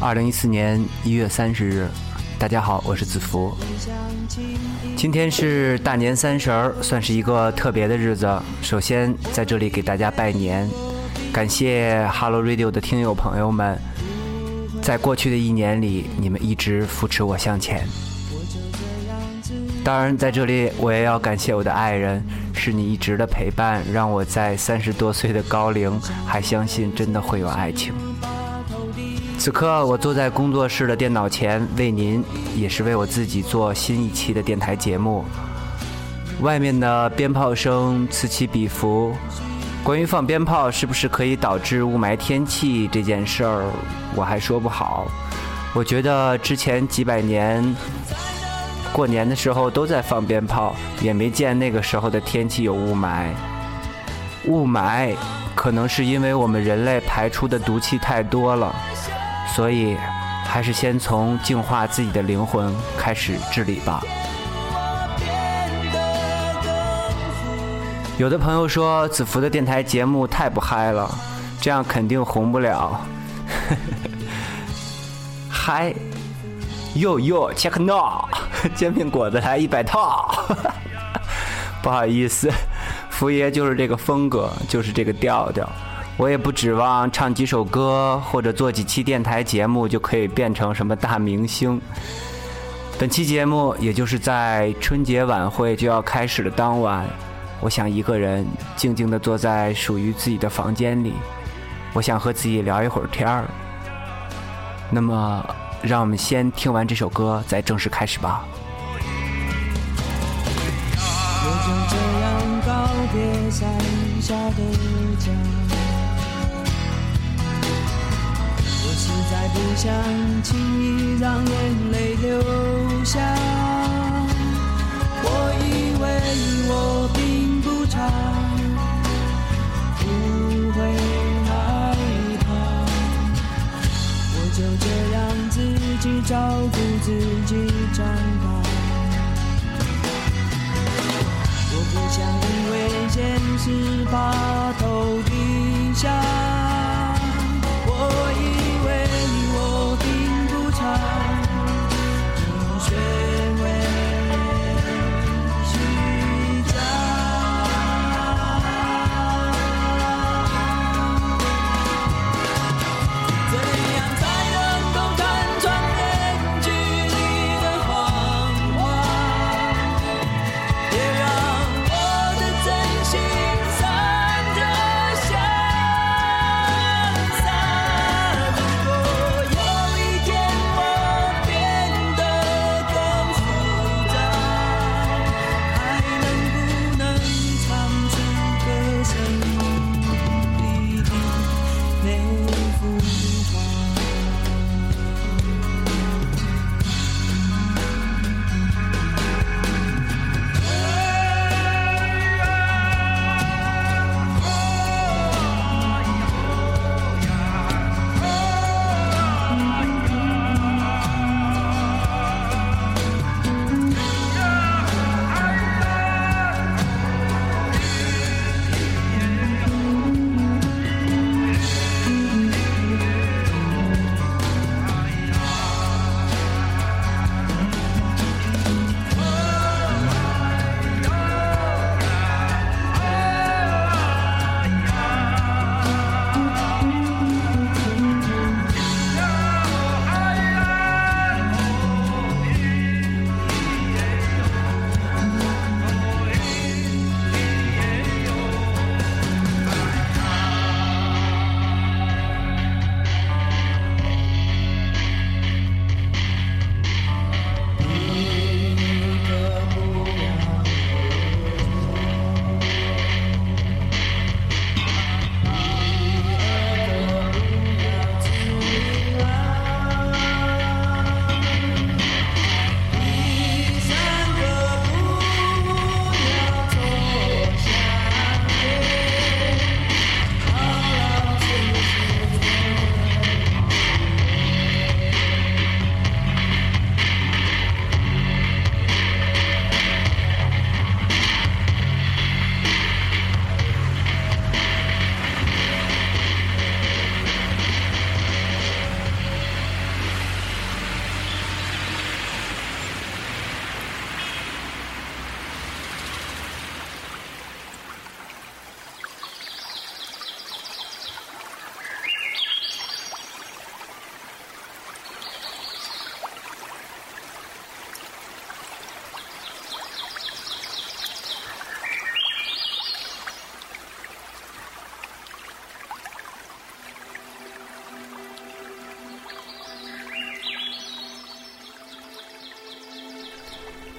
二零一四年一月三十日，大家好，我是子福。今天是大年三十儿，算是一个特别的日子。首先在这里给大家拜年，感谢 Hello Radio 的听友朋友们，在过去的一年里，你们一直扶持我向前。当然，在这里我也要感谢我的爱人，是你一直的陪伴，让我在三十多岁的高龄还相信真的会有爱情。此刻，我坐在工作室的电脑前，为您，也是为我自己做新一期的电台节目。外面的鞭炮声此起彼伏，关于放鞭炮是不是可以导致雾霾天气这件事儿，我还说不好。我觉得之前几百年过年的时候都在放鞭炮，也没见那个时候的天气有雾霾。雾霾可能是因为我们人类排出的毒气太多了。所以，还是先从净化自己的灵魂开始治理吧。有的朋友说子福的电台节目太不嗨了，这样肯定红不了。嗨，哟哟，check now，煎饼果子来一百套。不好意思，福爷就是这个风格，就是这个调调。我也不指望唱几首歌或者做几期电台节目就可以变成什么大明星。本期节目也就是在春节晚会就要开始的当晚，我想一个人静静地坐在属于自己的房间里，我想和自己聊一会儿天儿。那么，让我们先听完这首歌，再正式开始吧。我就这样告别山下的家。不想轻易让眼泪流下。我以为我并不差，不会害怕。我就这样自己照顾自己长大。我不想因为现实把头低下。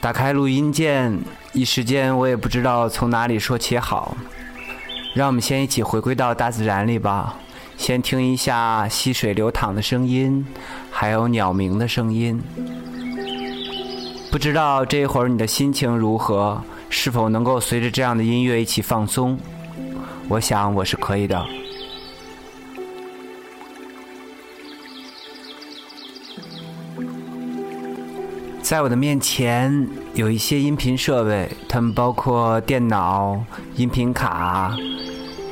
打开录音键，一时间我也不知道从哪里说起好。让我们先一起回归到大自然里吧，先听一下溪水流淌的声音，还有鸟鸣的声音。不知道这一会儿你的心情如何？是否能够随着这样的音乐一起放松？我想我是可以的。在我的面前有一些音频设备，它们包括电脑、音频卡、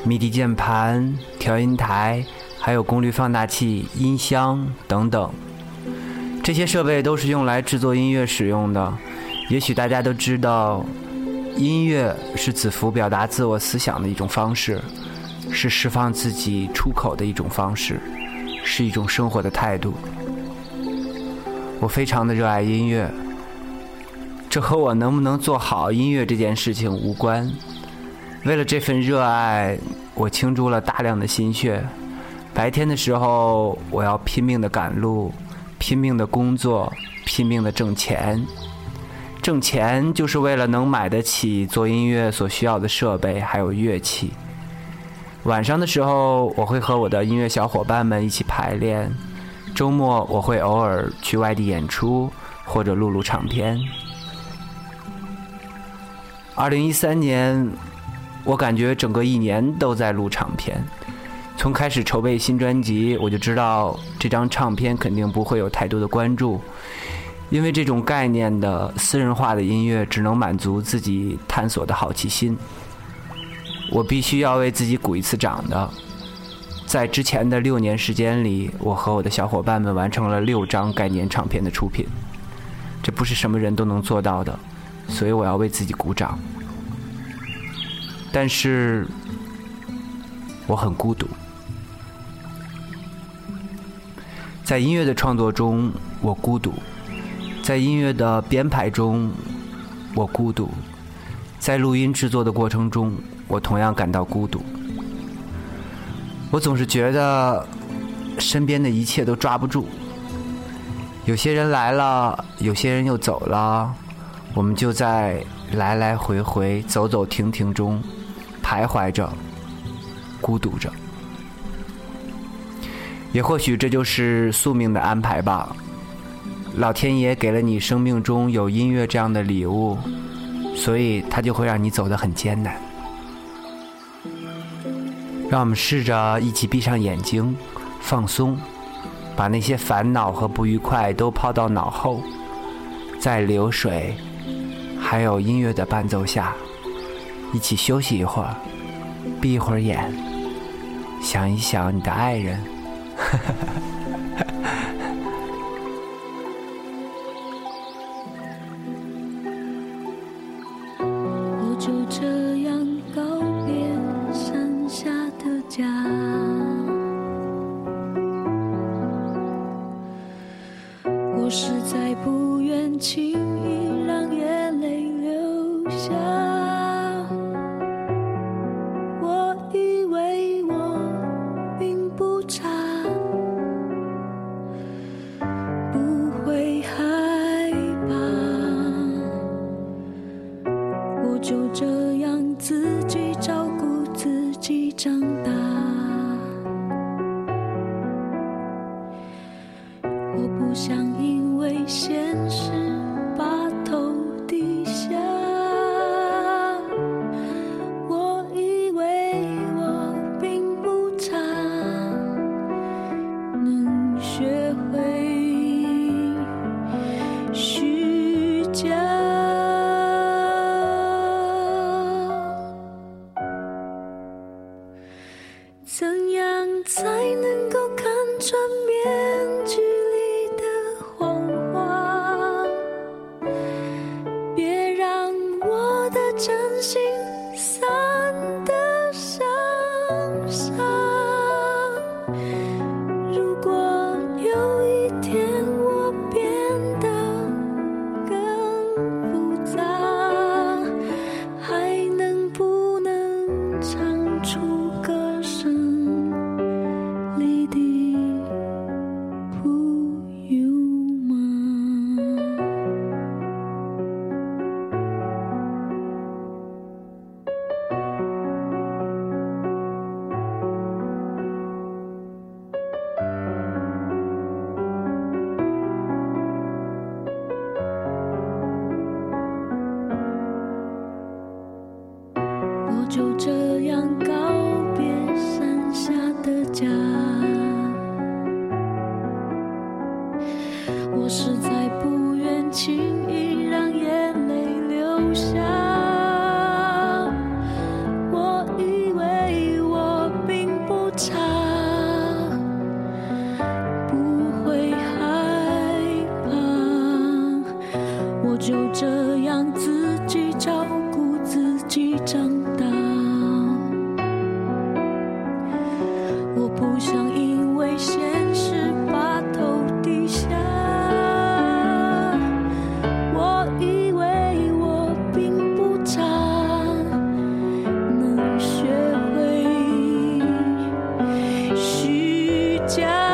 MIDI 键盘、调音台，还有功率放大器、音箱等等。这些设备都是用来制作音乐使用的。也许大家都知道，音乐是子服表达自我思想的一种方式，是释放自己出口的一种方式，是一种生活的态度。我非常的热爱音乐，这和我能不能做好音乐这件事情无关。为了这份热爱，我倾注了大量的心血。白天的时候，我要拼命的赶路，拼命的工作，拼命的挣钱。挣钱就是为了能买得起做音乐所需要的设备还有乐器。晚上的时候，我会和我的音乐小伙伴们一起排练。周末我会偶尔去外地演出，或者录录唱片。二零一三年，我感觉整个一年都在录唱片。从开始筹备新专辑，我就知道这张唱片肯定不会有太多的关注，因为这种概念的私人化的音乐只能满足自己探索的好奇心。我必须要为自己鼓一次掌的。在之前的六年时间里，我和我的小伙伴们完成了六张概念唱片的出品，这不是什么人都能做到的，所以我要为自己鼓掌。但是，我很孤独，在音乐的创作中，我孤独；在音乐的编排中，我孤独；在录音制作的过程中，我同样感到孤独。我总是觉得身边的一切都抓不住，有些人来了，有些人又走了，我们就在来来回回、走走停停中徘徊着，孤独着。也或许这就是宿命的安排吧。老天爷给了你生命中有音乐这样的礼物，所以他就会让你走得很艰难。让我们试着一起闭上眼睛，放松，把那些烦恼和不愉快都抛到脑后，在流水还有音乐的伴奏下，一起休息一会儿，闭一会儿眼，想一想你的爱人。我实在不愿轻易让眼泪流下。怎样才能就这家。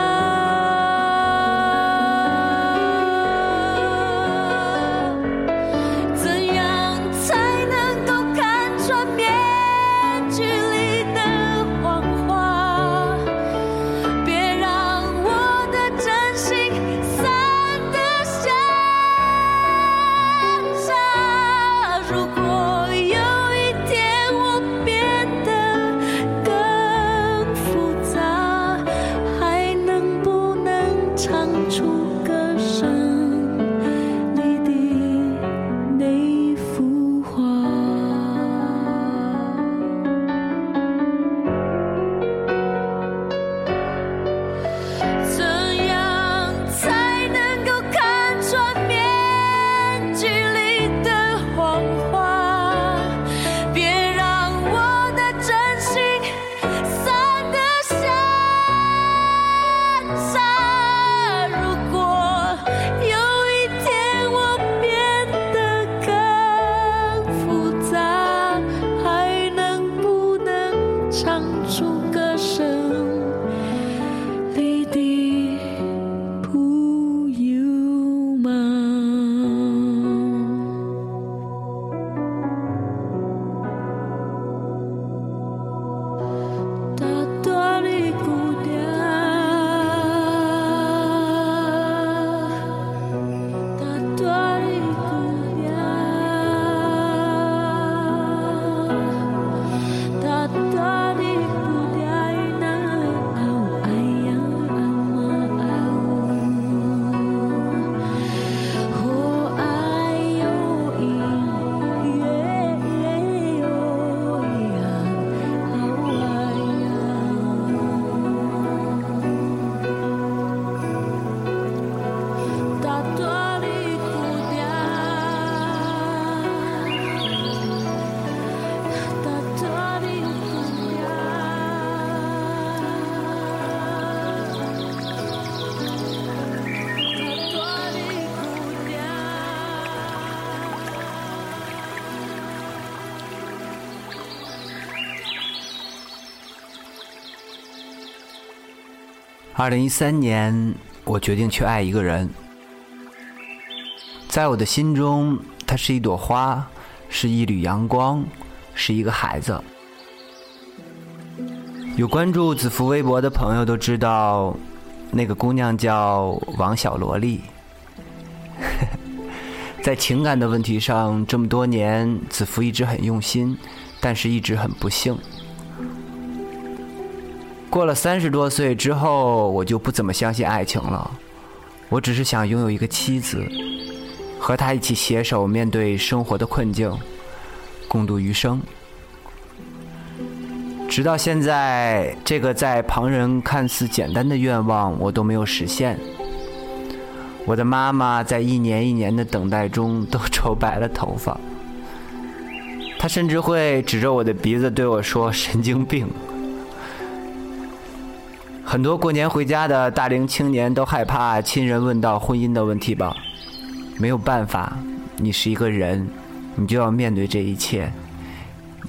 二零一三年，我决定去爱一个人。在我的心中，她是一朵花，是一缕阳光，是一个孩子。有关注子福微博的朋友都知道，那个姑娘叫王小萝莉。在情感的问题上，这么多年，子福一直很用心，但是一直很不幸。过了三十多岁之后，我就不怎么相信爱情了。我只是想拥有一个妻子，和她一起携手面对生活的困境，共度余生。直到现在，这个在旁人看似简单的愿望，我都没有实现。我的妈妈在一年一年的等待中都愁白了头发，她甚至会指着我的鼻子对我说：“神经病。”很多过年回家的大龄青年都害怕亲人问到婚姻的问题吧？没有办法，你是一个人，你就要面对这一切，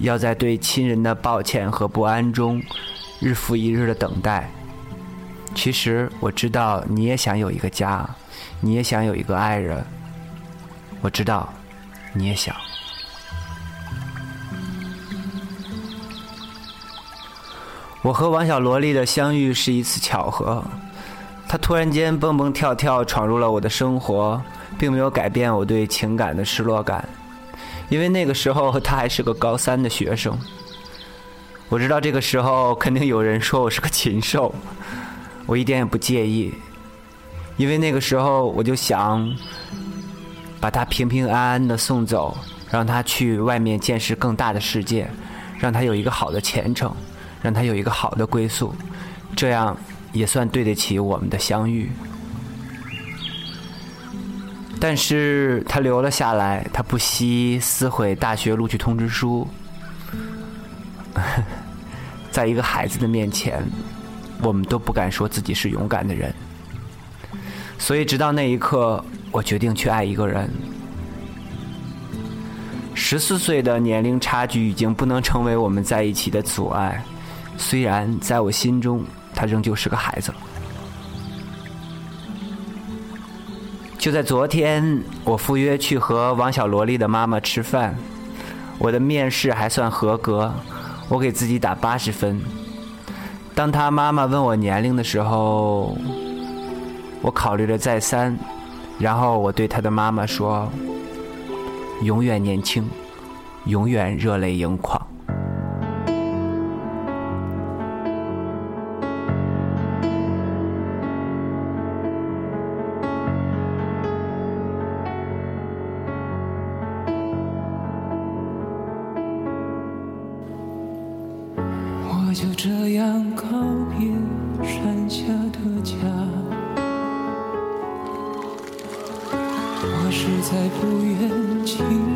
要在对亲人的抱歉和不安中，日复一日的等待。其实我知道你也想有一个家，你也想有一个爱人。我知道，你也想。我和王小萝莉的相遇是一次巧合，她突然间蹦蹦跳跳闯入了我的生活，并没有改变我对情感的失落感，因为那个时候她还是个高三的学生。我知道这个时候肯定有人说我是个禽兽，我一点也不介意，因为那个时候我就想把她平平安安的送走，让她去外面见识更大的世界，让她有一个好的前程。让他有一个好的归宿，这样也算对得起我们的相遇。但是他留了下来，他不惜撕毁大学录取通知书。在一个孩子的面前，我们都不敢说自己是勇敢的人。所以，直到那一刻，我决定去爱一个人。十四岁的年龄差距已经不能成为我们在一起的阻碍。虽然在我心中，他仍旧是个孩子。就在昨天，我赴约去和王小萝莉的妈妈吃饭，我的面试还算合格，我给自己打八十分。当他妈妈问我年龄的时候，我考虑了再三，然后我对他的妈妈说：“永远年轻，永远热泪盈眶。”这样告别山下的家，我实在不愿轻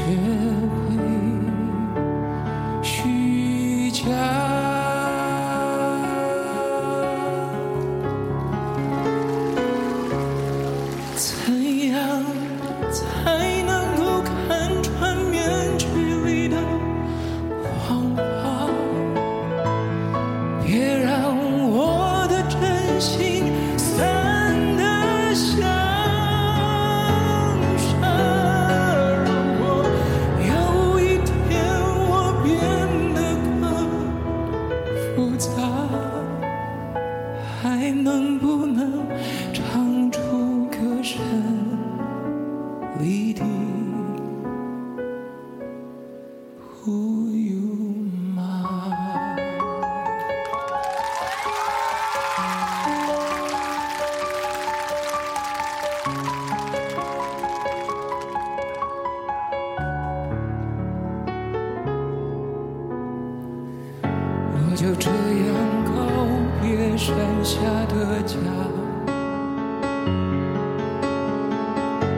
能就这样告别山下的家。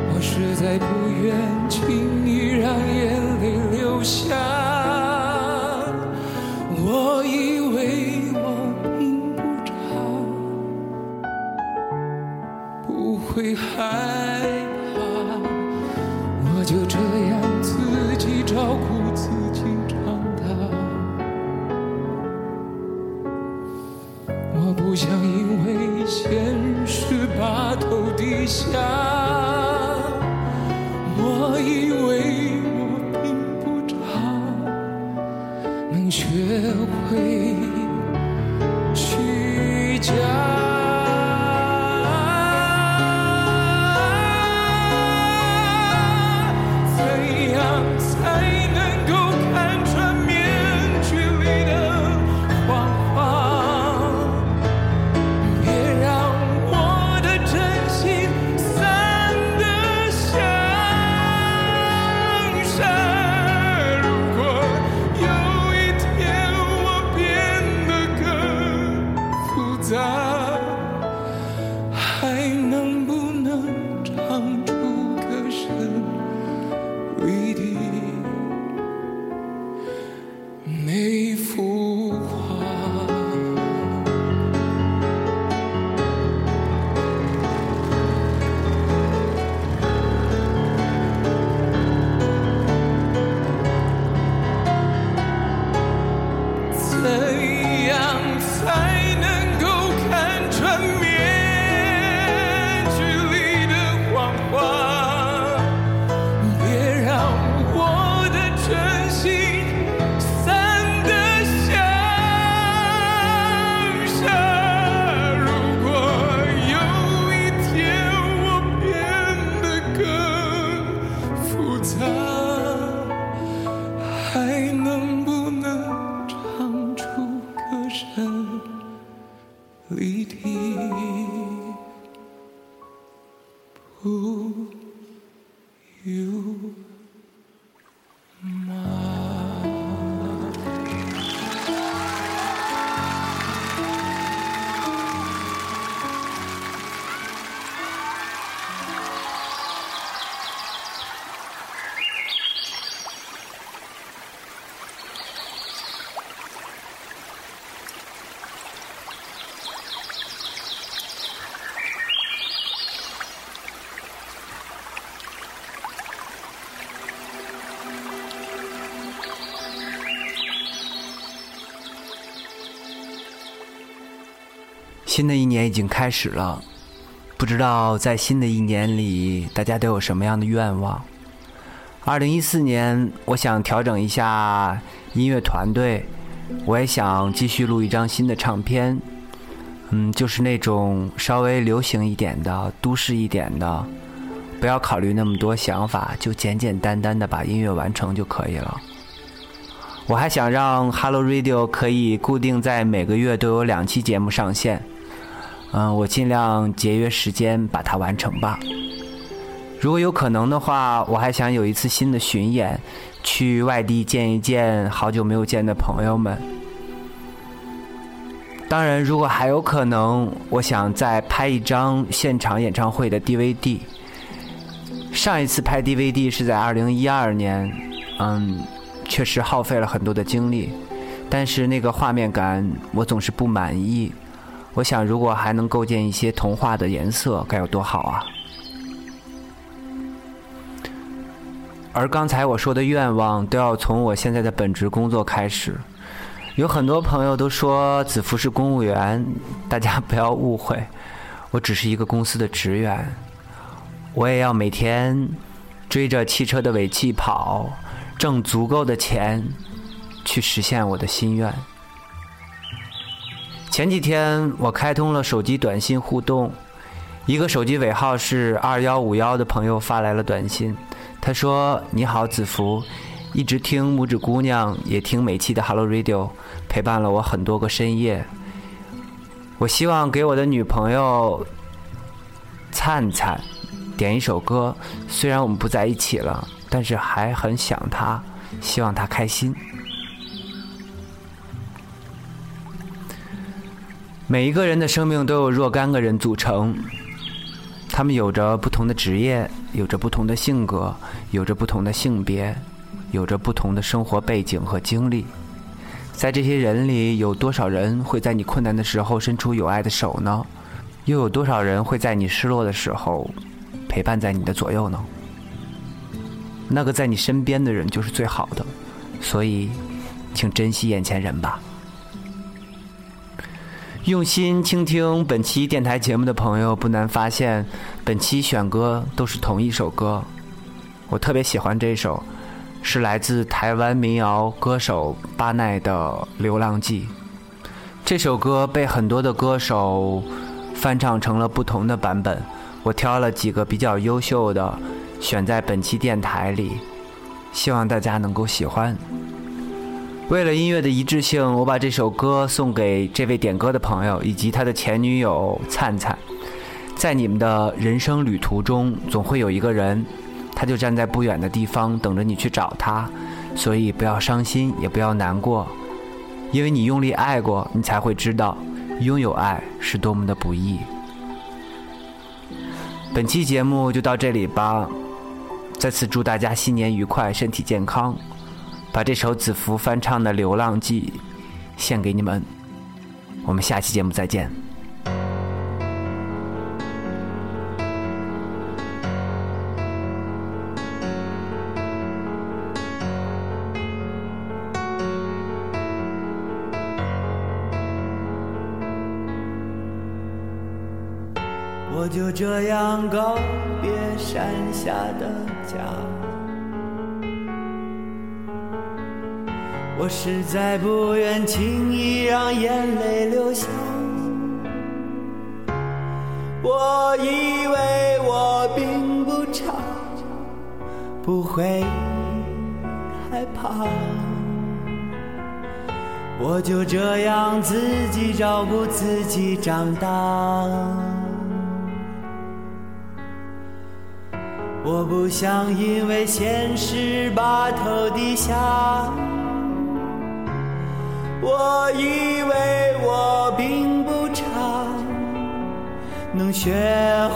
我实在不愿轻易让眼泪流下。下。我以为我并不差，能学会新的一年已经开始了，不知道在新的一年里，大家都有什么样的愿望？二零一四年，我想调整一下音乐团队，我也想继续录一张新的唱片，嗯，就是那种稍微流行一点的、都市一点的，不要考虑那么多想法，就简简单单的把音乐完成就可以了。我还想让 Hello Radio 可以固定在每个月都有两期节目上线，嗯，我尽量节约时间把它完成吧。如果有可能的话，我还想有一次新的巡演，去外地见一见好久没有见的朋友们。当然，如果还有可能，我想再拍一张现场演唱会的 DVD。上一次拍 DVD 是在2012年，嗯，确实耗费了很多的精力，但是那个画面感我总是不满意。我想，如果还能构建一些童话的颜色，该有多好啊！而刚才我说的愿望，都要从我现在的本职工作开始。有很多朋友都说子福是公务员，大家不要误会，我只是一个公司的职员。我也要每天追着汽车的尾气跑，挣足够的钱，去实现我的心愿。前几天我开通了手机短信互动，一个手机尾号是二幺五幺的朋友发来了短信。他说：“你好，子福，一直听拇指姑娘，也听每期的 Hello Radio，陪伴了我很多个深夜。我希望给我的女朋友灿灿点一首歌，虽然我们不在一起了，但是还很想她，希望她开心。每一个人的生命都有若干个人组成。”他们有着不同的职业，有着不同的性格，有着不同的性别，有着不同的生活背景和经历。在这些人里，有多少人会在你困难的时候伸出有爱的手呢？又有多少人会在你失落的时候陪伴在你的左右呢？那个在你身边的人就是最好的，所以，请珍惜眼前人吧。用心倾听本期电台节目的朋友，不难发现，本期选歌都是同一首歌。我特别喜欢这首，是来自台湾民谣歌手巴奈的《流浪记》。这首歌被很多的歌手翻唱成了不同的版本，我挑了几个比较优秀的，选在本期电台里，希望大家能够喜欢。为了音乐的一致性，我把这首歌送给这位点歌的朋友以及他的前女友灿灿。在你们的人生旅途中，总会有一个人，他就站在不远的地方等着你去找他。所以不要伤心，也不要难过，因为你用力爱过，你才会知道拥有爱是多么的不易。本期节目就到这里吧，再次祝大家新年愉快，身体健康。把这首子福翻唱的《流浪记》献给你们，我们下期节目再见。我就这样告别山下的家。我实在不愿轻易让眼泪流下。我以为我并不差，不会害怕。我就这样自己照顾自己长大。我不想因为现实把头低下。我以为我并不差，能学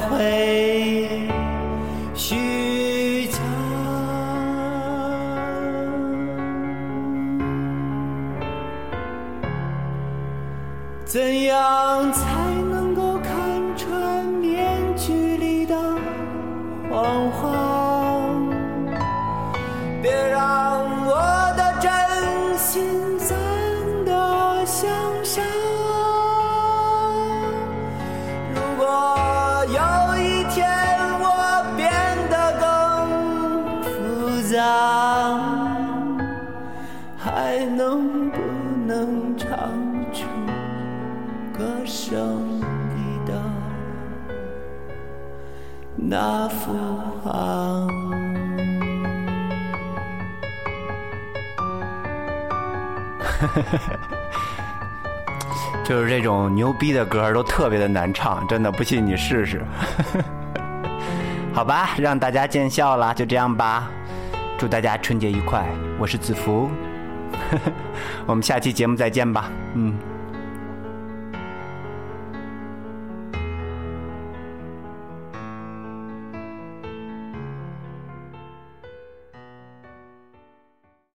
会虚假。怎样才 就是这种牛逼的歌都特别的难唱，真的不信你试试。好吧，让大家见笑了，就这样吧。祝大家春节愉快，我是子福，我们下期节目再见吧。嗯。